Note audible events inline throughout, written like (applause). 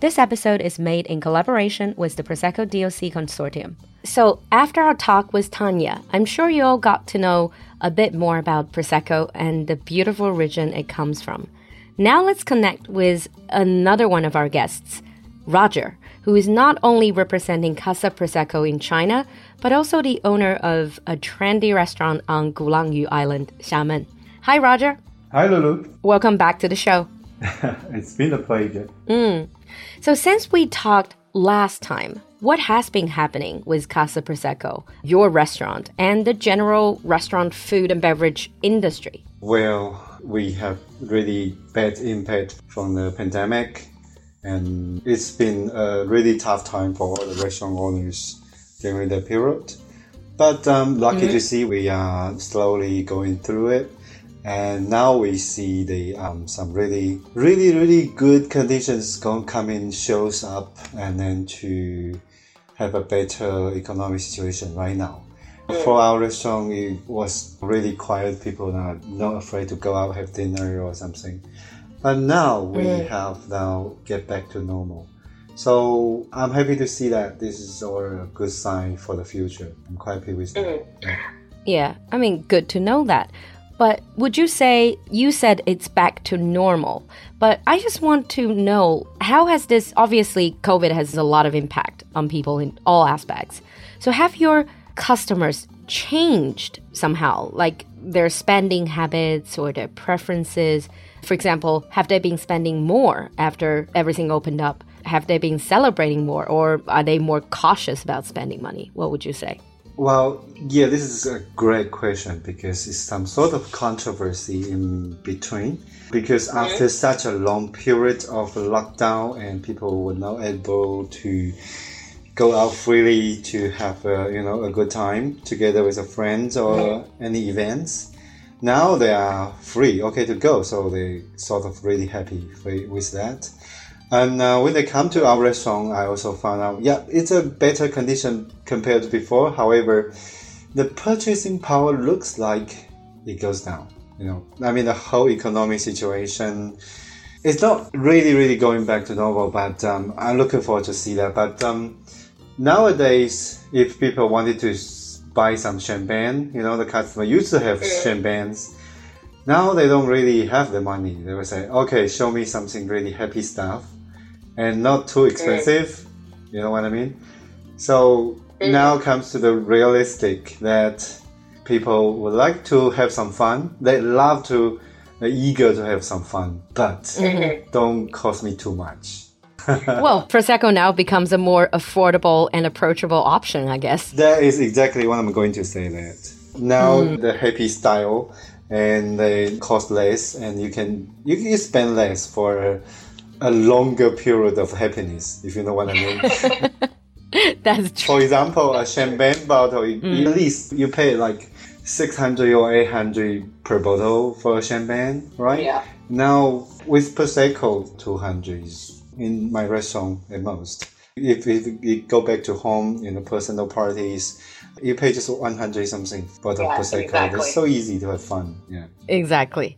This episode is made in collaboration with the Prosecco DOC Consortium. So, after our talk with Tanja, I'm sure you all got to know a bit more about Prosecco and the beautiful region it comes from. Now, let's connect with another one of our guests, Roger, who is not only representing Casa Prosecco in China, but also the owner of a trendy restaurant on Gulangyu Island, Xiamen. Hi, Roger. Hi, Lulu. Welcome back to the show. (laughs) it's been a pleasure. So, since we talked last time, what has been happening with Casa Prosecco, your restaurant, and the general restaurant food and beverage industry? Well, we have really bad impact from the pandemic, and it's been a really tough time for all the restaurant owners during that period. But um, lucky to see we are slowly going through it. And now we see the um, some really, really, really good conditions going coming shows up, and then to have a better economic situation right now. For our restaurant, it was really quiet. People are not afraid to go out have dinner or something. But now we have now get back to normal. So I'm happy to see that this is all a good sign for the future. I'm quite happy with that. Yeah. Yeah, I mean, good to know that. But would you say you said it's back to normal? But I just want to know how has this obviously COVID has a lot of impact on people in all aspects. So have your customers changed somehow like their spending habits or their preferences? For example, have they been spending more after everything opened up? Have they been celebrating more or are they more cautious about spending money? What would you say? Well, yeah, this is a great question because it's some sort of controversy in between. Because after such a long period of lockdown and people were not able to go out freely to have a, you know a good time together with a friends or any events, now they are free, okay to go. So they sort of really happy with that. And uh, when they come to our restaurant, I also found out, yeah, it's a better condition compared to before. However, the purchasing power looks like it goes down. You know, I mean, the whole economic situation, it's not really, really going back to normal. But um, I'm looking forward to see that. But um, nowadays, if people wanted to buy some champagne, you know, the customer used to have champagnes. Now they don't really have the money. They will say, okay, show me something really happy stuff and not too expensive. You know what I mean? So now comes to the realistic that people would like to have some fun. They love to, they're eager to have some fun, but (laughs) don't cost me too much. (laughs) well, Prosecco now becomes a more affordable and approachable option, I guess. That is exactly what I'm going to say. That now hmm. the happy style and they cost less, and you can you can spend less for a, longer period of happiness, if you know what I mean. (laughs) That's true. For example, a champagne bottle, mm. at least you pay like 600 or 800 per bottle for a champagne, right? Yeah. Now, with Prosecco, 200 is in my restaurant at most. If, if you go back to home, you know, personal parties, you pay just 100 something for the Yeah, Prosecco. exactly. It's so easy to have fun. Yeah. Exactly.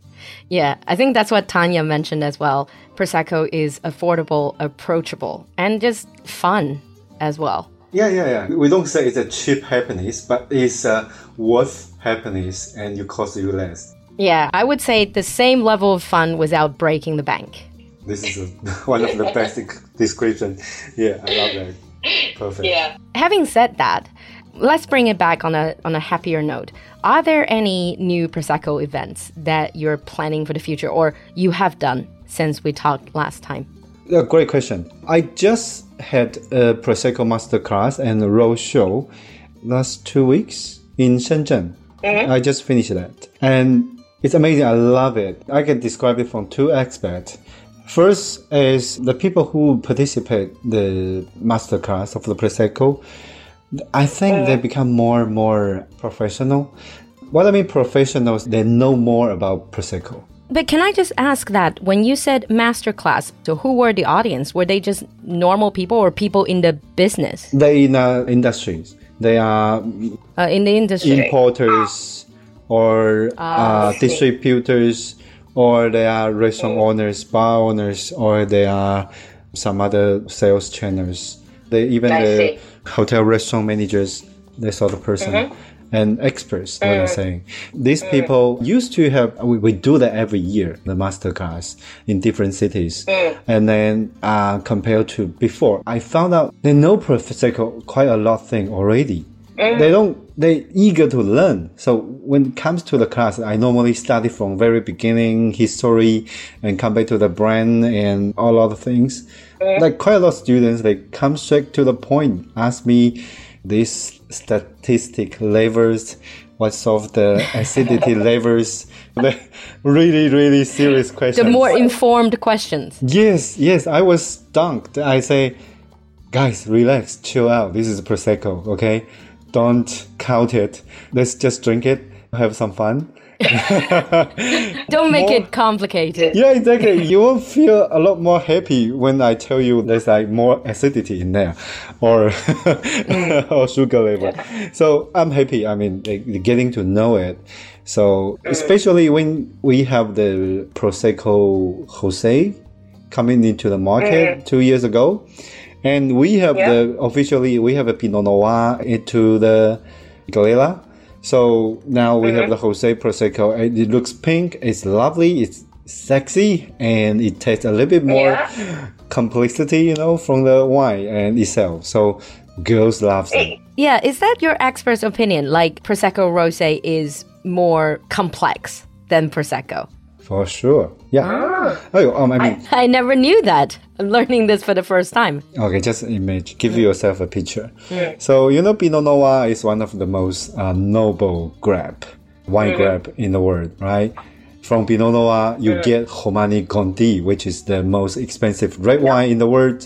Yeah, I think that's what Tanja mentioned as well. Prosecco is affordable, approachable, and just fun as well. Yeah, yeah, yeah. We don't say it's a cheap happiness, but it's a worth happiness and you cost you less. Yeah, I would say the same level of fun without breaking the bank. This is a, (laughs) one of the (laughs) best description. Yeah, I love that. Perfect. Yeah. Having said that, let's bring it back on a on a happier note. Are there any new Prosecco events that you're planning for the future or you have done since we talked last time? A great question. I just had a Prosecco masterclass and a road show last two weeks in Shenzhen. Mm-hmm. I just finished that. And it's amazing. I love it. I can describe it from two aspects. First is the people who participate the masterclass of the prosecco. I think they become more and more professional. What I mean professionals, they know more about prosecco. But can I just ask that when you said masterclass, so who were the audience? Were they just normal people or people in the business? They in the industries. They are Uh, in the industry. importers or uh, distributors, or they are restaurant owners, bar owners, or they are some other sales channels. They even I the see. hotel restaurant managers, that sort of person. Mm-hmm. And experts, what I'm mm. saying. These mm. people used to have, we, we do that every year, the master class in different cities. Mm. And then, uh, compared to before, I found out they know Prosecco quite a lot thing already they don't they eager to learn so when it comes to the class i normally study from very beginning history and come back to the brand and all other things like quite a lot of students they come straight to the point ask me these statistic levels what's of the (laughs) acidity levels the really really serious questions The more informed questions. Yes, yes, I was stunned. I say, guys, relax, chill out. This is prosecco, okay? Don't count it. Let's just drink it, have some fun. (laughs) Don't make More- it complicated. Yeah, exactly. You will feel a lot more happy when I tell you there's like more acidity in there, or mm. (laughs) or sugar level. So I'm happy. I mean, like, getting to know it. So especially when we have the prosecco rosé coming into the market two years ago, and we have the officially we have a Pinot Noir into the Glera. So now we have mm-hmm. the rosé Prosecco. and It looks pink. It's lovely. It's sexy, and it tastes a little bit more Yeah. complexity, you know, from the wine and itself. So girls love it. Yeah, is that your expert's opinion? Like Prosecco Rosé is more complex than Prosecco? For sure. Yeah. Oh, um, I mean, I never knew that. I'm learning this for the first time. Okay, just image. Give yourself a picture. So you know, Pinot Noir is one of the most uh, noble grape, wine grape in the world, right? From Pinot Noir, you get Romanée-Conti, which is the most expensive red wine in the world.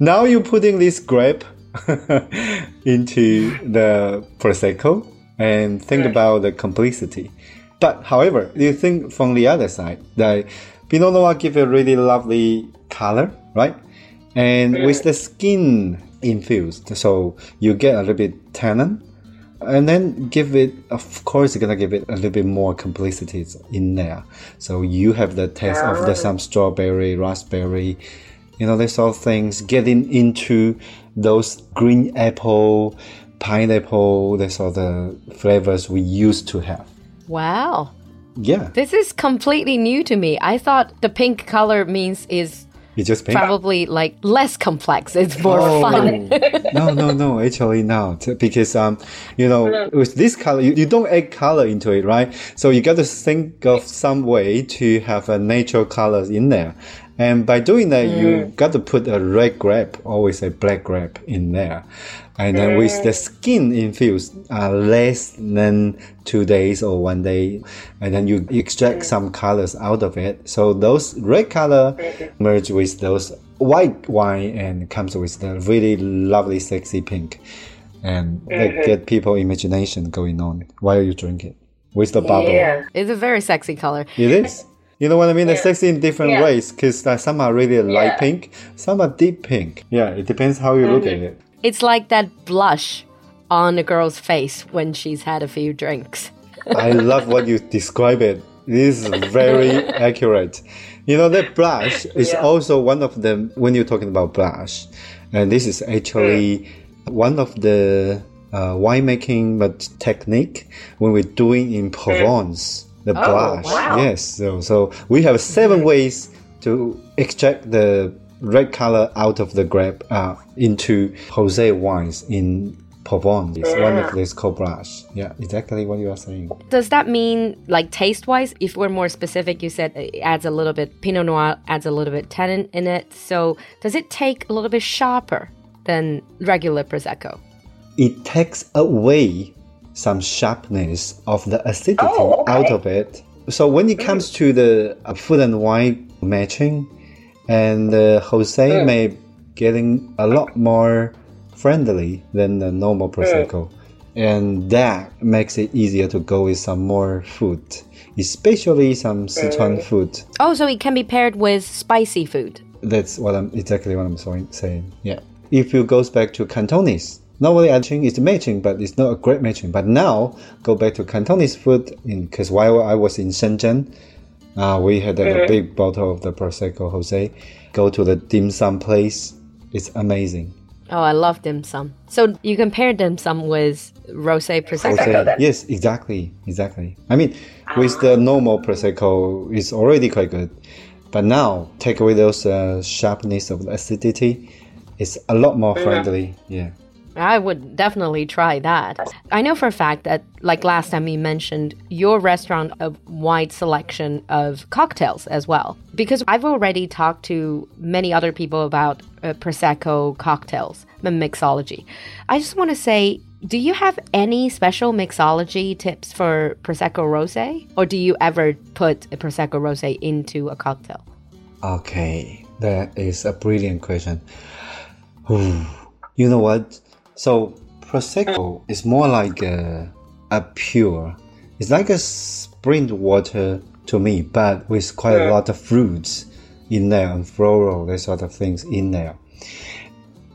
Now you're putting this grape (laughs) into the prosecco and think about the complexity. But however, you think from the other side that Pinot Noir give a really lovely color, right? And with the skin infused, so you get a little bit tannin, and then give it. Of course, you're gonna give it a little bit more complicities in there. So you have the taste of the some strawberry, raspberry, you know, these sort of things. Getting into those green apple, pineapple, the sort the flavors we used to have. Wow. Yeah, This is completely new to me. I thought the pink color means is it's just pink. probably like less complex. (laughs) It's more fun. no, no, no. Actually, not because um, you know, with this color, you, you don't add color into it, right? So you got to think of some way to have a natural colors in there, and by doing that, you mm. got to put a red grape, always a black grape in there, and then with mm. the skin infused, uh, less than two days or one day, and then you extract mm. some colors out of it. So those red color mm-hmm. merge with those white wine and comes with the really lovely, sexy pink, and that mm-hmm. get people imagination going on while you drink it with the bubble. Yeah. it's a very sexy color. It is. You know what I mean? They're sexy in different Yeah. ways because uh, some are really light Yeah. pink, some are deep pink. Yeah, it depends how you look at it. It's like that blush on a girl's face when she's had a few drinks. (laughs) I love what you describe it. This is very (laughs) accurate. You know, that blush is Yeah. also one of them when you're talking about blush. And this is actually one of the uh, winemaking but technique when we're doing in Provence, the blush. wow. Yes. So, so we have seven ways to extract the red color out of the grape uh, into rosé wines in Provence. It's one of these called blush. Yeah, exactly what you are saying. Does that mean, like taste wise, if we're more specific, you said it adds a little bit, Pinot Noir adds a little bit tannin in it. So does it take a little bit sharper than regular Prosecco? It takes away some sharpness of the acidity Oh, okay. out of it. So when it comes to the uh, food and wine matching, and uh, rosé may getting a lot more friendly than the normal prosecco, and that makes it easier to go with some more food, especially some Sichuan food. Oh, so it can be paired with spicy food. That's what I'm exactly what I'm saying. saying. Yeah. If you goes back to Cantonese, normally I think it's matching, but it's not a great matching. But now go back to Cantonese food, because while I was in Shenzhen, uh, we had a, a big bottle of the prosecco rosé. Go to the dim sum place. It's amazing. Oh, I love dim sum. So you compare dim sum with rosé prosecco. Rosé, yes, exactly, exactly. I mean, with the normal prosecco, it's already quite good. But now, take away those uh, sharpness of the acidity, it's a lot more friendly. Yeah. I would definitely try that. I know for a fact that, like last time you mentioned, your restaurant a wide selection of cocktails as well. Because I've already talked to many other people about uh, prosecco cocktails and mixology. I just want to say, do you have any special mixology tips for prosecco rosé, or do you ever put a prosecco rosé into a cocktail? Okay, that is a brilliant question. you know what? So prosecco is more like a, a pure. It's like a spring water to me, but with quite a lot of fruits in there and floral, that sort of things in there.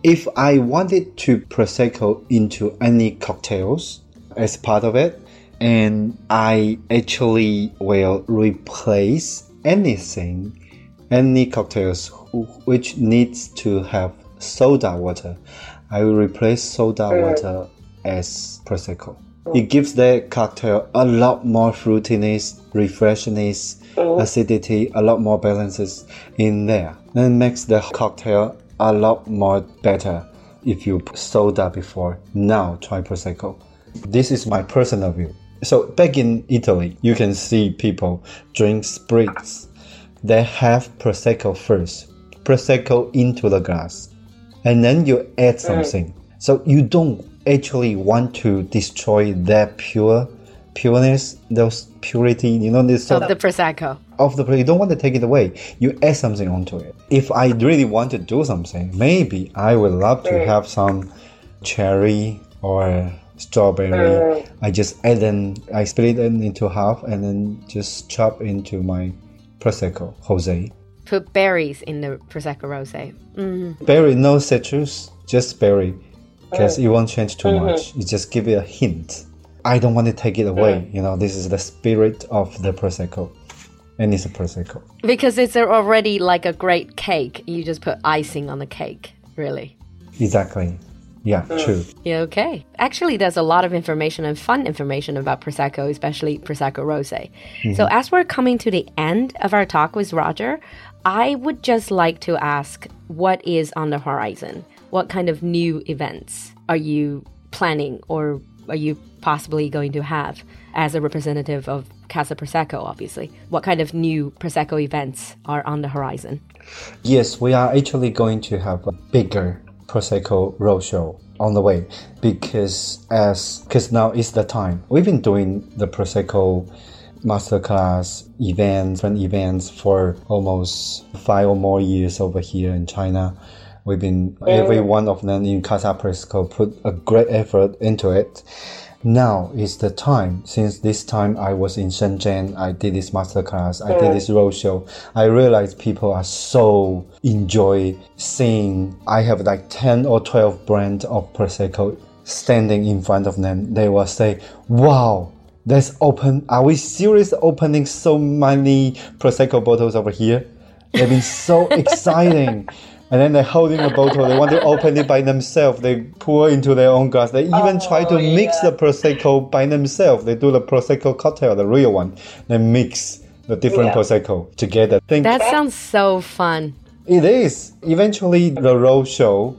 If I wanted to prosecco into any cocktails as part of it, and I actually will replace anything, any cocktails which needs to have soda water. I will replace soda water as prosecco. Oh. It gives the cocktail a lot more fruitiness, refreshness, oh. acidity, a lot more balances in there. Then makes the cocktail a lot more better if you put soda before. Now try prosecco. This is my personal view. So back in Italy, you can see people drink spritz. They have prosecco first, prosecco into the glass and then you add something. So you don't actually want to destroy that pure pureness, those purity, you know, this of the prosecco. Of the you don't want to take it away. You add something onto it. If I really want to do something, maybe I would love to have some cherry or strawberry. I just add them. I split them into half and then just chop into my prosecco, rosé put berries in the prosecco rosé. Mm. Berry, no citrus, just berry, because it won't change too mm-hmm. much. You just give it a hint. I don't want to take it away. You know, this is the spirit of the prosecco, and it's a prosecco because it's already like a great cake. You just put icing on the cake, really. Exactly. Yeah, true. Yeah, okay. Actually, there's a lot of information and fun information about Prosecco, especially Prosecco Rose. Mm-hmm. So, as we're coming to the end of our talk with Roger, I would just like to ask what is on the horizon? What kind of new events are you planning or are you possibly going to have as a representative of Casa Prosecco, obviously? What kind of new Prosecco events are on the horizon? Yes, we are actually going to have a bigger Prosecco roadshow on the way because as because now is the time. We've been doing the Prosecco masterclass events and events for almost five or more years over here in China. We've been every one of them in Casa Prosecco put a great effort into it. Now is the time. Since this time I was in Shenzhen, I did this masterclass, I did this roadshow. I realized people are so enjoy seeing. I have like ten or twelve brands of prosecco standing in front of them. They will say, "Wow, Let's open. Are we serious opening so many Prosecco bottles over here? They've been so (laughs) exciting. And then they're holding a bottle. They want to open it by themselves. They pour into their own glass. They even oh, try to yeah. mix the Prosecco by themselves. They do the Prosecco cocktail, the real one. They mix the different yeah. Prosecco together. Think that sounds so fun. It is. Eventually, the road show,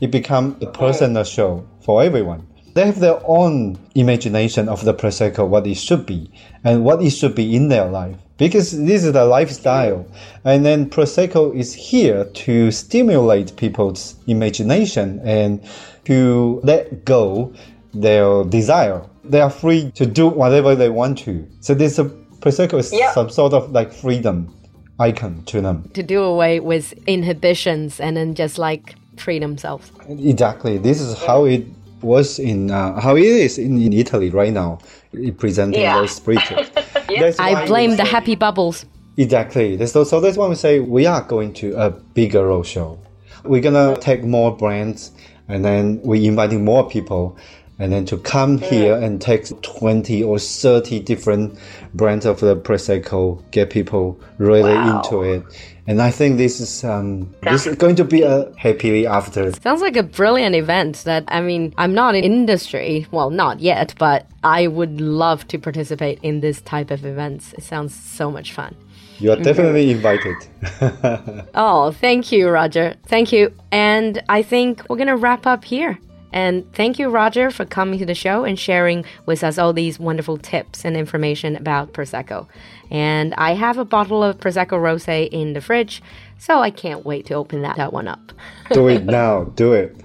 it becomes a personal show for everyone. They have their own imagination of the Prosecco, what it should be, and what it should be in their life. Because this is the lifestyle. And then Prosecco is here to stimulate people's imagination and to let go their desire. They are free to do whatever they want to. So this Prosecco is yeah. some sort of like freedom. icon to them. To do away with inhibitions and then just like free themselves. Exactly. This is how it was in uh, how it is in, in Italy right now. It presenting Yeah. those spirituals. (laughs) That's why I blame the say- happy bubbles. Exactly. That's- So, so that's why we say we are going to a bigger roadshow. We're gonna take more brands, and then we're inviting more people, and then to come mm. here and take twenty or thirty different brands of the prosecco, get people really Wow. into it. And I think this is um, this is going to be a happily after. Sounds like a brilliant event that, I mean, I'm not in industry, well, not yet, but I would love to participate in this type of events. It sounds so much fun. You are definitely invited. (laughs) Oh, thank you, Roger. Thank you. And I think we're going to wrap up here. And thank you, Roger, for coming to the show and sharing with us all these wonderful tips and information about Prosecco. And I have a bottle of Prosecco Rose in the fridge, so I can't wait to open that, that one up. do it (laughs) now. Do it.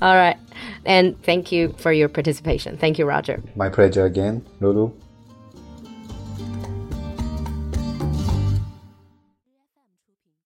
All right. And thank you for your participation. Thank you, Roger. My pleasure again, Lulu.